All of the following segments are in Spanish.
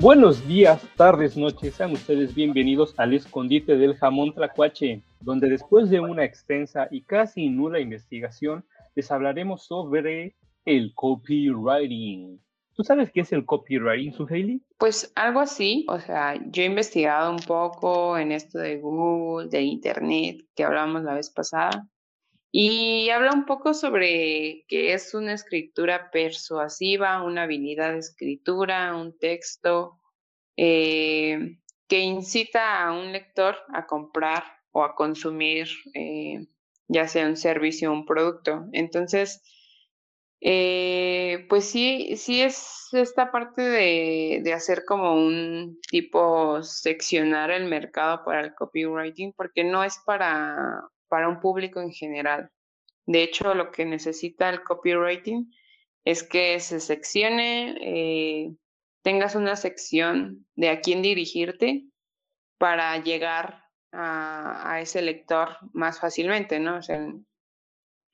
Buenos días, tardes, noches, sean ustedes bienvenidos al escondite del jamón tlacuache, donde después de una extensa y casi nula investigación, les hablaremos sobre el copywriting. ¿Tú sabes qué es el copywriting, Suheili? Pues algo así, o sea, yo he investigado un poco en esto de Google, de Internet, que hablábamos la vez pasada, y habla un poco sobre qué es una escritura persuasiva, una habilidad de escritura, un texto eh, que incita a un lector a comprar o a consumir eh, ya sea un servicio o un producto. Entonces, eh, pues sí, sí es esta parte de, de, hacer como un tipo seccionar el mercado para el copywriting, porque no es para, para un público en general. De hecho, lo que necesita el copywriting es que se seccione, eh, tengas una sección de a quién dirigirte para llegar a, ese lector más fácilmente, ¿no? O sea,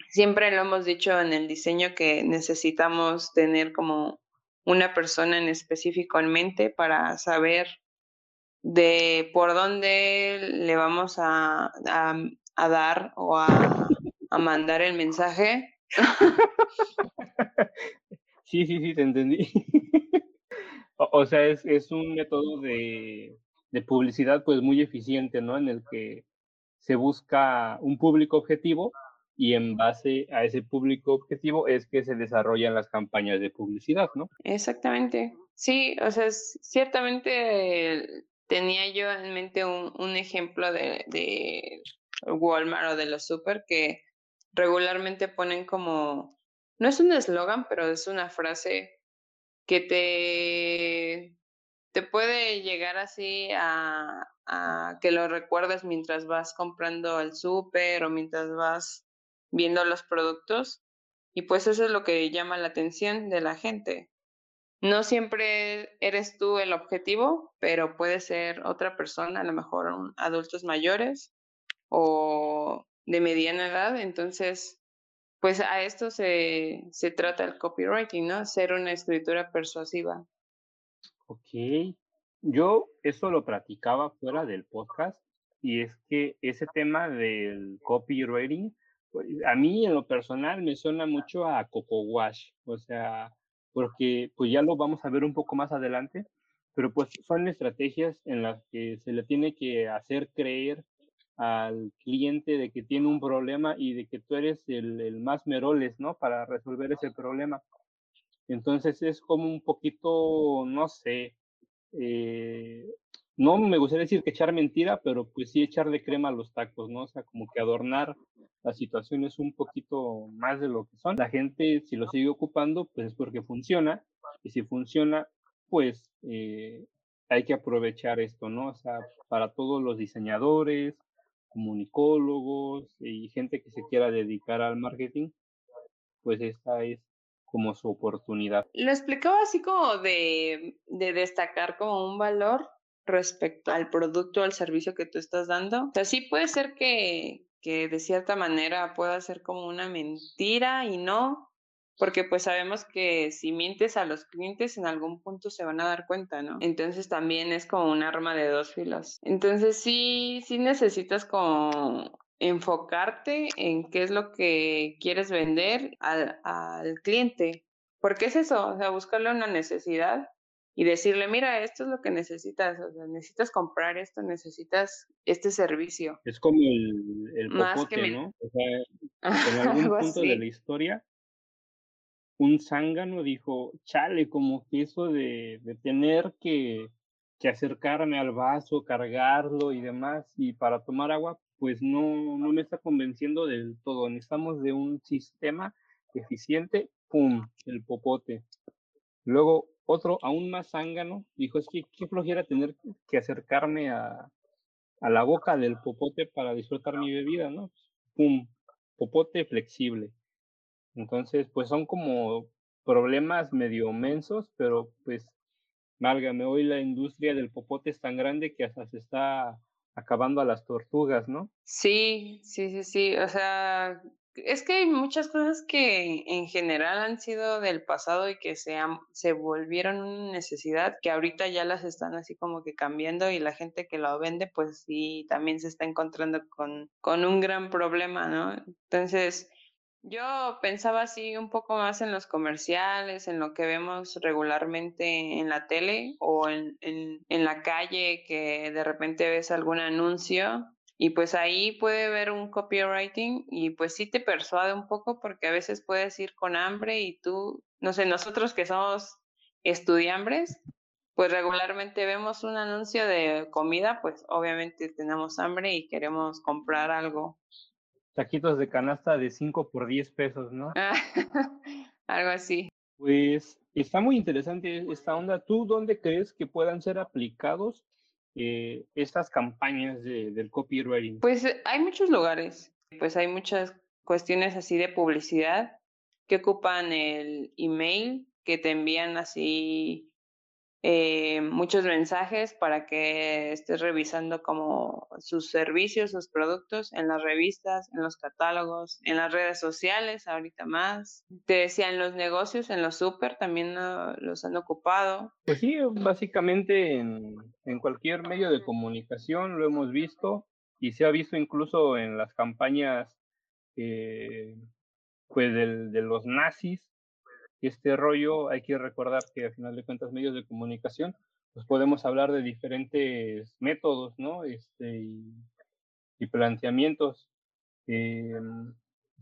siempre lo hemos dicho en el diseño que necesitamos tener como una persona en específico en mente para saber de por dónde le vamos a, dar o a, a, mandar el mensaje. Sí, sí, sí, te entendí. O, o sea, es, es, un método de, de publicidad pues muy eficiente, ¿no? En el que se busca un público objetivo y en base a ese público objetivo es que se desarrollan las campañas de publicidad, ¿no? Exactamente. Sí, o sea, ciertamente tenía yo en mente un, un ejemplo de, de, Walmart o de los super que regularmente ponen como, no es un eslogan, pero es una frase que te, te puede llegar así a, a que lo recuerdes mientras vas comprando el súper o mientras vas viendo los productos y pues eso es lo que llama la atención de la gente. No siempre eres tú el objetivo, pero puede ser otra persona, a lo mejor adultos mayores o de mediana edad. Entonces, pues a esto se, se trata el copywriting, ¿no? Ser una escritura persuasiva. Ok. Yo eso lo practicaba fuera del podcast y es que ese tema del copywriting pues, a mí en lo personal me suena mucho a Coco Wash, o sea, porque pues ya lo vamos a ver un poco más adelante, pero pues son estrategias en las que se le tiene que hacer creer al cliente de que tiene un problema y de que tú eres el, el más meroles, ¿no? Para resolver ese problema. Entonces es como un poquito, no sé, eh, no me gustaría decir que echar mentira, pero pues sí echarle crema a los tacos, ¿no? O sea, como que adornar las situaciones un poquito más de lo que son. La gente, si lo sigue ocupando, pues es porque funciona. Y si funciona, pues eh, hay que aprovechar esto, ¿no? O sea, para todos los diseñadores, comunicólogos y gente que se quiera dedicar al marketing, pues esta es como su oportunidad. Lo explicaba así como de, de destacar como un valor respecto al producto al servicio que tú estás dando. O sea, sí puede ser que, que de cierta manera pueda ser como una mentira y no, porque pues sabemos que si mientes a los clientes en algún punto se van a dar cuenta, ¿no? Entonces también es como un arma de dos filos. Entonces sí, sí necesitas como enfocarte en qué es lo que quieres vender al, al cliente. Porque es eso, o sea, buscarle una necesidad y decirle, mira, esto es lo que necesitas, o sea, necesitas comprar esto, necesitas este servicio. Es como el, el popote, me... ¿no? O sea, en algún punto de la historia, un zángano dijo, chale, como que eso de, tener que, acercarme al vaso, cargarlo y demás, y para tomar agua, pues no, no me está convenciendo del todo. Necesitamos de un sistema eficiente, ¡pum!, el popote. Luego otro, aún más zángano, dijo, es que qué flojera tener que acercarme a, a la boca del popote para disfrutar mi bebida, ¿no? Pum, popote flexible. Entonces, pues son como problemas medio mensos, pero pues, válgame, hoy la industria del popote es tan grande que hasta se está acabando a las tortugas, ¿no? Sí, sí, sí, sí. O sea, es que hay muchas cosas que en general han sido del pasado y que se, se volvieron una necesidad, que ahorita ya las están así como que cambiando y la gente que lo vende, pues sí, también se está encontrando con, con un gran problema, ¿no? Entonces, yo pensaba así un poco más en los comerciales, en lo que vemos regularmente en la tele o en, en, en la calle, que de repente ves algún anuncio y pues ahí puede ver un copywriting y pues sí te persuade un poco porque a veces puedes ir con hambre y tú, no sé, nosotros que somos estudiambres, pues regularmente vemos un anuncio de comida, pues obviamente tenemos hambre y queremos comprar algo. Taquitos de canasta de 5 por 10 pesos, ¿no? algo así. Pues está muy interesante esta onda. ¿Tú dónde crees que puedan ser aplicados eh, estas campañas de, del copywriting? Pues eh, hay muchos lugares, pues hay muchas cuestiones así de publicidad que ocupan el email, que te envían así eh, muchos mensajes para que estés revisando como sus servicios, sus productos en las revistas, en los catálogos, en las redes sociales, ahorita más. Te decía, en los negocios, en los súper también los han ocupado. Pues sí, básicamente en, en cualquier medio de comunicación lo hemos visto y se ha visto incluso en las campañas eh, pues del, de los nazis este rollo hay que recordar que al final de cuentas medios de comunicación, pues podemos hablar de diferentes métodos, ¿no? Este, y, planteamientos. Em,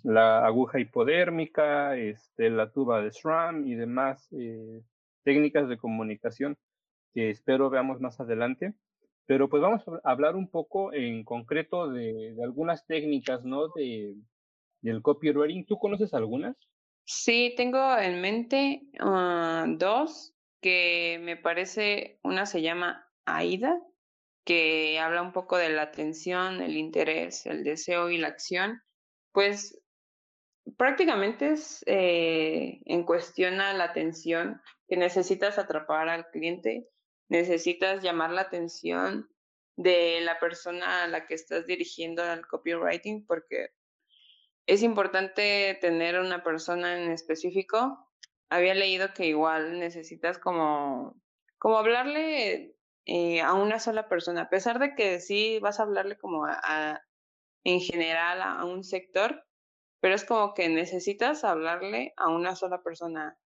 la aguja hipodérmica, este, la tuba de SRAM y demás eh, técnicas de comunicación que espero veamos más adelante. Pero pues vamos a hablar un poco en concreto de, de algunas técnicas, ¿no? De, del copywriting. ¿Tú conoces algunas? Sí, tengo en mente ah, dos que me parece, una se llama AIDA, que habla un poco de la atención, el interés, el deseo y la acción. Pues prácticamente es eh, en cuestión a la atención que necesitas atrapar al cliente, necesitas llamar la atención de la persona a la que estás dirigiendo al copywriting, porque es importante tener una persona en específico. Había leído que igual necesitas como, como hablarle eh, a una sola persona, a pesar de que sí vas a hablarle como a, en general a, un sector, pero es como que necesitas hablarle a una sola persona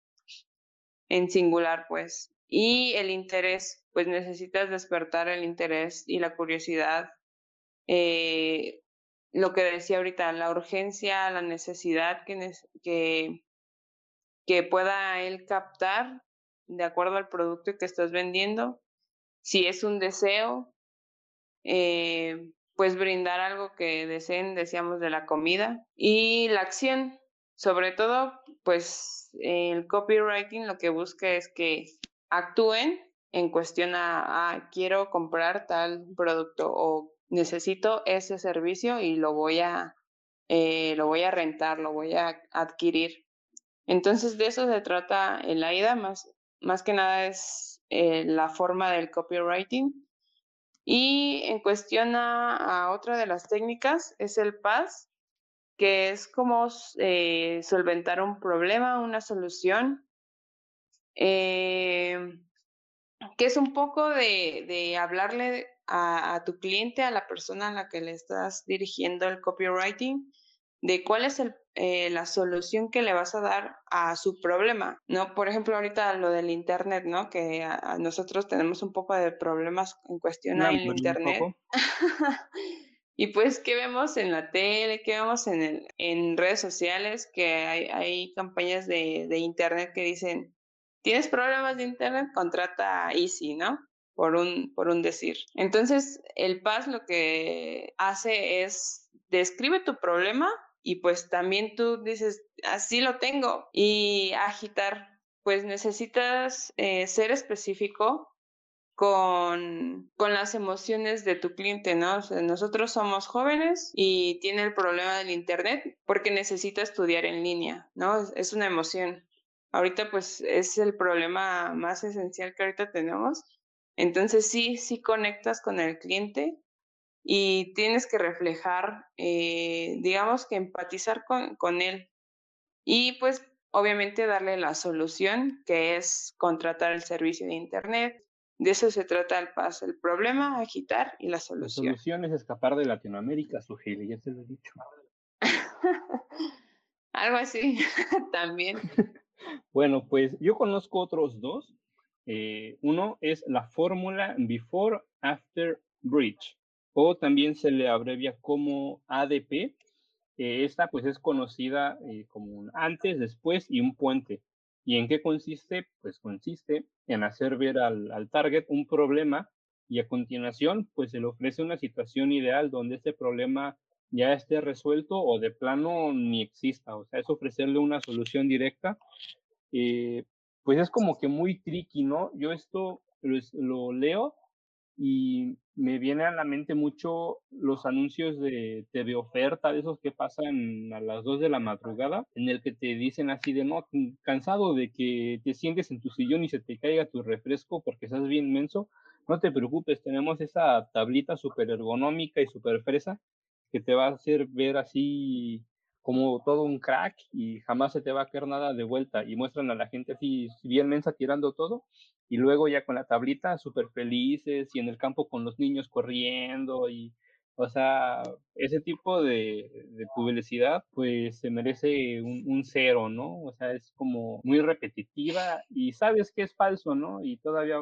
en singular, pues. Y el interés, pues necesitas despertar el interés y la curiosidad eh, lo que decía ahorita, la urgencia, la necesidad que, que, que pueda él captar de acuerdo al producto que estás vendiendo. Si es un deseo, eh, pues brindar algo que deseen, decíamos, de la comida. Y la acción, sobre todo, pues el copywriting lo que busca es que actúen en cuestión a, a quiero comprar tal producto o necesito ese servicio y lo voy a, eh, lo voy a rentar, lo voy a adquirir. Entonces de eso se trata el AIDA, más, más que nada es eh, la forma del copywriting. Y en cuestión a, otra de las técnicas es el PAS, que es como eh, solventar un problema, una solución, que es un poco de, de hablarle a, tu cliente, a la persona a la que le estás dirigiendo el copywriting, de cuál es el, eh, la solución que le vas a dar a su problema, ¿no? Por ejemplo, ahorita lo del Internet, ¿no? Que a, nosotros tenemos un poco de problemas en cuestión al Internet. y pues, ¿qué vemos en la tele? ¿Qué vemos en, el, en redes sociales? Que hay, hay campañas de, de Internet que dicen, ¿tienes problemas de Internet? Contrata Easy, ¿no? Por un, por un decir. Entonces, el PAS lo que hace es describe tu problema y pues también tú dices, así lo tengo y agitar, pues necesitas eh, ser específico con, con, las emociones de tu cliente, ¿no? nosotros somos jóvenes y tiene el problema del Internet porque necesita estudiar en línea, ¿no? es una emoción. Ahorita pues es el problema más esencial que ahorita tenemos entonces sí, sí conectas con el cliente y tienes que reflejar, eh, digamos que empatizar con, con él y pues obviamente darle la solución que es contratar el servicio de Internet. De eso se trata el paso, el problema, agitar y la solución. La solución es escapar de Latinoamérica, Sujile, ya te lo he dicho. Algo así, también. bueno, pues yo conozco otros dos. Eh, uno es la fórmula Before After Bridge, o también se le abrevia como ADP. Eh, esta pues es conocida eh, como un antes, después y un puente. ¿Y en qué consiste? Pues consiste en hacer ver al, al target un problema y a continuación pues se le ofrece una situación ideal donde este problema ya esté resuelto o de plano ni exista. O sea, es ofrecerle una solución directa. Pues es como que muy tricky, ¿no? Yo esto lo, leo y me viene a la mente mucho los anuncios de TV oferta, de esos que pasan a las 2 de la madrugada, en el que te dicen así de, no, cansado de que te sientes en tu sillón y se te caiga tu refresco porque estás bien menso, no te preocupes, tenemos esa tablita súper ergonómica y súper fresa que te va a hacer ver así como todo un crack y jamás se te va a caer nada de vuelta y muestran a la gente así bien mensa tirando todo y luego ya con la tablita súper felices y en el campo con los niños corriendo y o sea, ese tipo de, publicidad pues se merece un, un, cero, ¿no? O sea, es como muy repetitiva y sabes que es falso, ¿no? Y todavía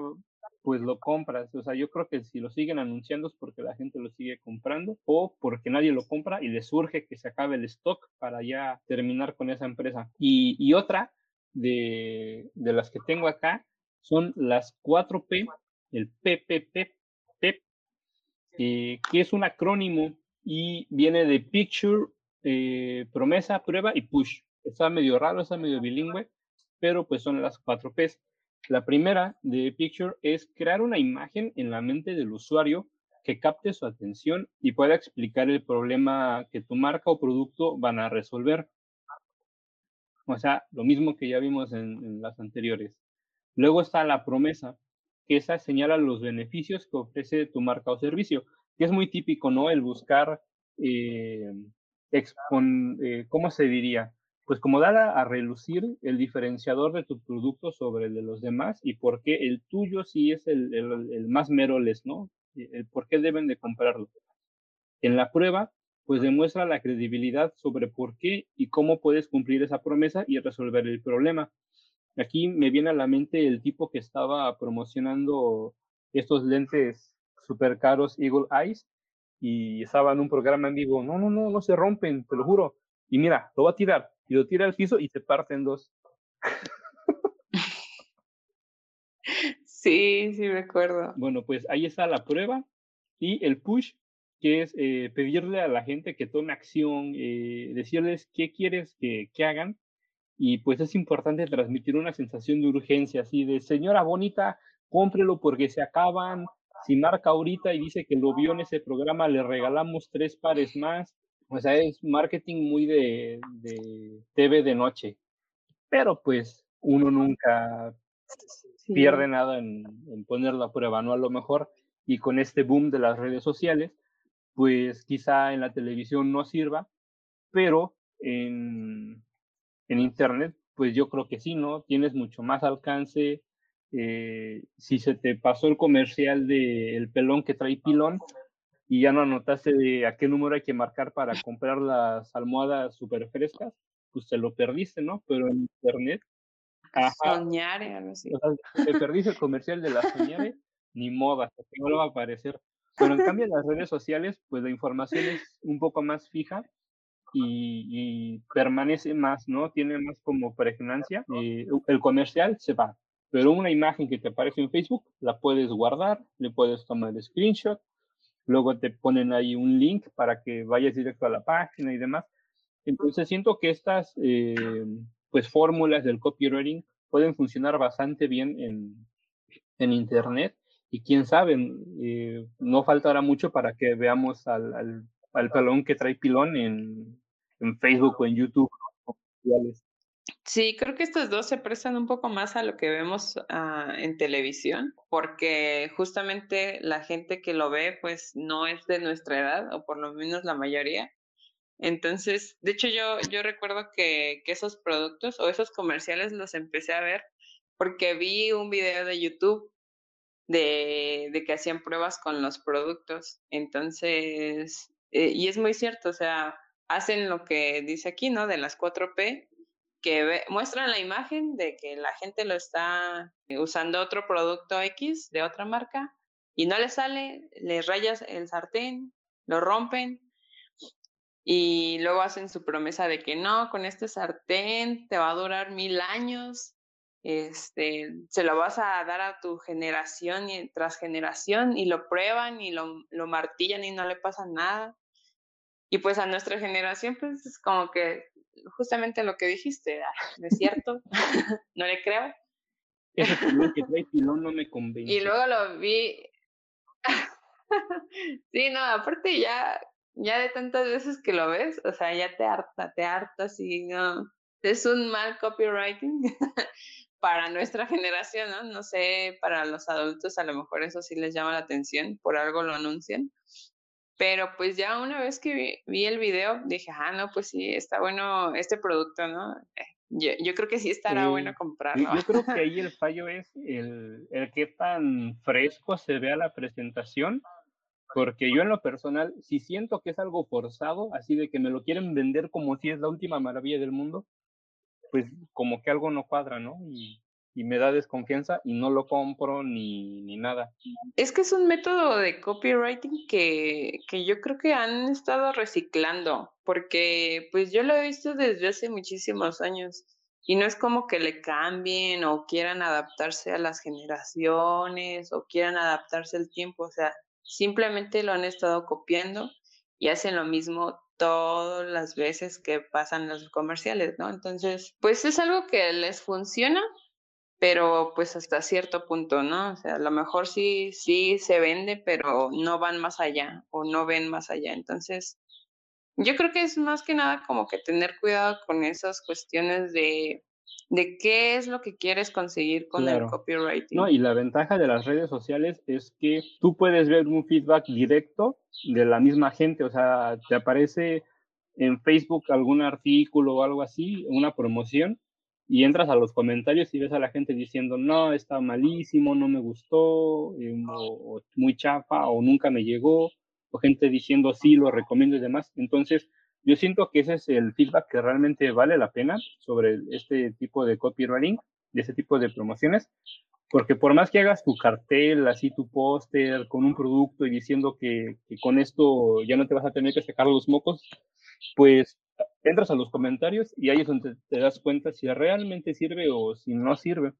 pues lo compras. O sea, yo creo que si lo siguen anunciando es porque la gente lo sigue comprando o porque nadie lo compra y le surge que se acabe el stock para ya terminar con esa empresa. Y, otra de, las que tengo acá son las 4P, el PPP, PEP, eh, que es un acrónimo y viene de Picture, eh, Promesa, Prueba y Push. Está medio raro, está medio bilingüe, pero pues son las 4 Ps. La primera de Picture es crear una imagen en la mente del usuario que capte su atención y pueda explicar el problema que tu marca o producto van a resolver. O sea, lo mismo que ya vimos en, las anteriores. Luego está la promesa, que esa señala los beneficios que ofrece tu marca o servicio, que es muy típico, ¿no? El buscar, eh, eh ¿cómo se diría? Pues como dar a, relucir el diferenciador de tu producto sobre el de los demás y por qué el tuyo sí es el, el, más meroles, ¿no? El por qué deben de comprarlo. En la prueba, pues demuestra la credibilidad sobre por qué y cómo puedes cumplir esa promesa y resolver el problema. Aquí me viene a la mente el tipo que estaba promocionando estos lentes super caros Eagle Eyes y estaba en un programa en vivo. No, no, no, no se rompen, te lo juro. Y mira, lo va a tirar y lo tira al piso y se parte en dos. Sí, sí me acuerdo. Bueno, pues ahí está la prueba y el push, que es eh, pedirle a la gente que tome acción, eh, decirles qué quieres que, que, hagan. Y pues es importante transmitir una sensación de urgencia, así de señora bonita, cómprelo porque se acaban. Si marca ahorita y dice que lo vio en ese programa, le regalamos tres pares más. O sea, es marketing muy de, de TV de noche. Pero pues uno nunca pierde nada en, en poner la prueba, ¿no? A lo mejor, y con este boom de las redes sociales, pues quizá en la televisión no sirva, pero en, en Internet, pues yo creo que sí, ¿no? Tienes mucho más alcance. Eh, si se te pasó el comercial de el pelón que trae pilón, y ya no anotaste de a qué número hay que marcar para comprar las almohadas súper frescas, pues te lo perdiste, ¿no? Pero en internet. Soñare, algo así. te perdiste el comercial de la soñare, ni moda, porque no lo va a aparecer. Pero en cambio en las redes sociales, pues la información es un poco más fija y, y permanece más, ¿no? Tiene más como pregnancia. Eh, el comercial se va, pero una imagen que te aparece en Facebook la puedes guardar, le puedes tomar el screenshot luego te ponen ahí un link para que vayas directo a la página y demás. Entonces siento que estas eh, pues fórmulas del copywriting pueden funcionar bastante bien en, en Internet y quién sabe, eh, no faltará mucho para que veamos al, al, al pelón que trae pilón en, en, Facebook o en YouTube. Sí, creo que estos dos se prestan un poco más a lo que vemos ah, en televisión, porque justamente la gente que lo ve, pues no es de nuestra edad, o por lo menos la mayoría. Entonces, de hecho, yo, yo recuerdo que, que esos productos o esos comerciales los empecé a ver porque vi un video de YouTube de, de que hacían pruebas con los productos. Entonces, eh, y es muy cierto, o sea, hacen lo que dice aquí, ¿no? De las 4P, que muestran la imagen de que la gente lo está usando otro producto X de otra marca y no le sale, les rayas el sartén, lo rompen y luego hacen su promesa de que no, con este sartén te va a durar mil años este, se lo vas a dar a tu generación y tras generación y lo prueban y lo, lo martillan y no le pasa nada. Y pues a nuestra generación, pues es como que justamente lo que dijiste, ah, es cierto? no le creo. Ese que trae pilón no me convence. Y luego lo vi. sí, no, aparte ya, ya de tantas veces que lo ves, o sea, ya te harta, te hartas y no. Es un mal copywriting para nuestra generación, ¿no? No sé, para los adultos a lo mejor eso sí les llama la atención, por algo lo anuncian. Pero pues ya una vez que vi, el video, dije, ah, no, pues sí, está bueno este producto, ¿no? Eh, yo, yo creo que sí estará bueno comprarlo. Yo creo que ahí el fallo es el, el qué tan fresco se vea la presentación, porque yo en lo personal, si siento que es algo forzado, así de que me lo quieren vender como si es la última maravilla del mundo, pues como que algo no cuadra, ¿no? Y, y me da desconfianza y no lo compro ni, ni nada. Es que es un método de copywriting que, que yo creo que han estado reciclando, porque pues yo lo he visto desde hace muchísimos años y no es como que le cambien o quieran adaptarse a las generaciones o quieran adaptarse al tiempo, o sea, simplemente lo han estado copiando y hacen lo mismo todas las veces que pasan los comerciales, ¿no? Entonces, pues es algo que les funciona, pero pues hasta cierto punto, ¿no? O sea, a lo mejor sí, sí se vende, pero no van más allá o no ven más allá. Entonces, yo creo que es más que nada como que tener cuidado con esas cuestiones de, de qué es lo que quieres conseguir con el copywriting. No, y la ventaja de las redes sociales es que tú puedes ver un feedback directo de la misma gente, o sea, te aparece en Facebook algún artículo o algo así, una promoción, y entras a los comentarios y ves a la gente diciendo, no, está malísimo, no me gustó, eh, o, muy chafa, o nunca me llegó, o gente diciendo, sí, lo recomiendo y demás. Entonces, yo siento que ese es el feedback que realmente vale la pena sobre este tipo de copywriting, de ese tipo de promociones, porque por más que hagas tu cartel, así tu póster con un producto y diciendo que, que, con esto ya no te vas a tener que sacar los mocos, pues entras a los comentarios y ahí es donde te das cuenta si realmente sirve o si no sirve.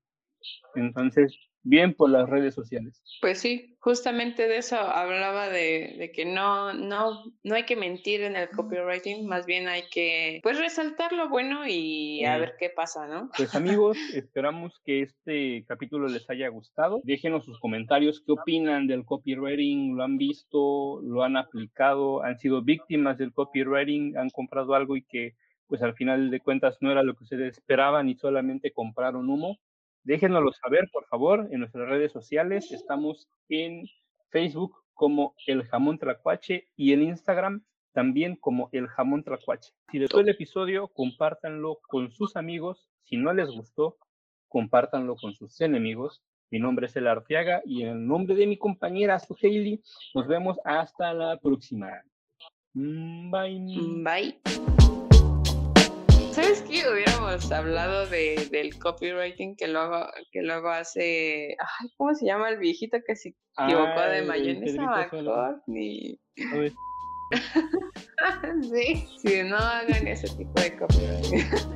Entonces, bien por las redes sociales. Pues sí, justamente de eso hablaba de, de, que no, no, no hay que mentir en el copywriting, más bien hay que pues resaltar lo bueno y a ver qué pasa, ¿no? Pues amigos, esperamos que este capítulo les haya gustado. Déjenos sus comentarios, qué opinan del copywriting, lo han visto, lo han aplicado, han sido víctimas del copywriting, han comprado algo y que pues al final de cuentas no era lo que ustedes esperaban y solamente compraron humo. Déjenoslo saber, por favor, en nuestras redes sociales. Estamos en Facebook como El Jamón Tracuache y en Instagram también como El Jamón Tracuache. Si les gustó el episodio, compártanlo con sus amigos. Si no les gustó, compártanlo con sus enemigos. Mi nombre es El Arteaga y en el nombre de mi compañera Suheili, nos vemos hasta la próxima. Mm, bye. Bye. ¿Sabes qué? Hubiéramos hablado de, del copywriting que luego, que luego hace. Ay, ¿Cómo se llama el viejito que se equivocó de mayonesa? Ni... sí, sí, no hagan ese tipo de copywriting.